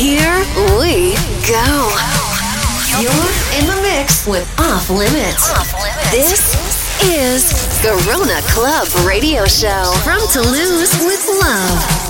Here we go. You're in the mix with Off Limits. This is Garona Club Radio Show from Toulouse with Love.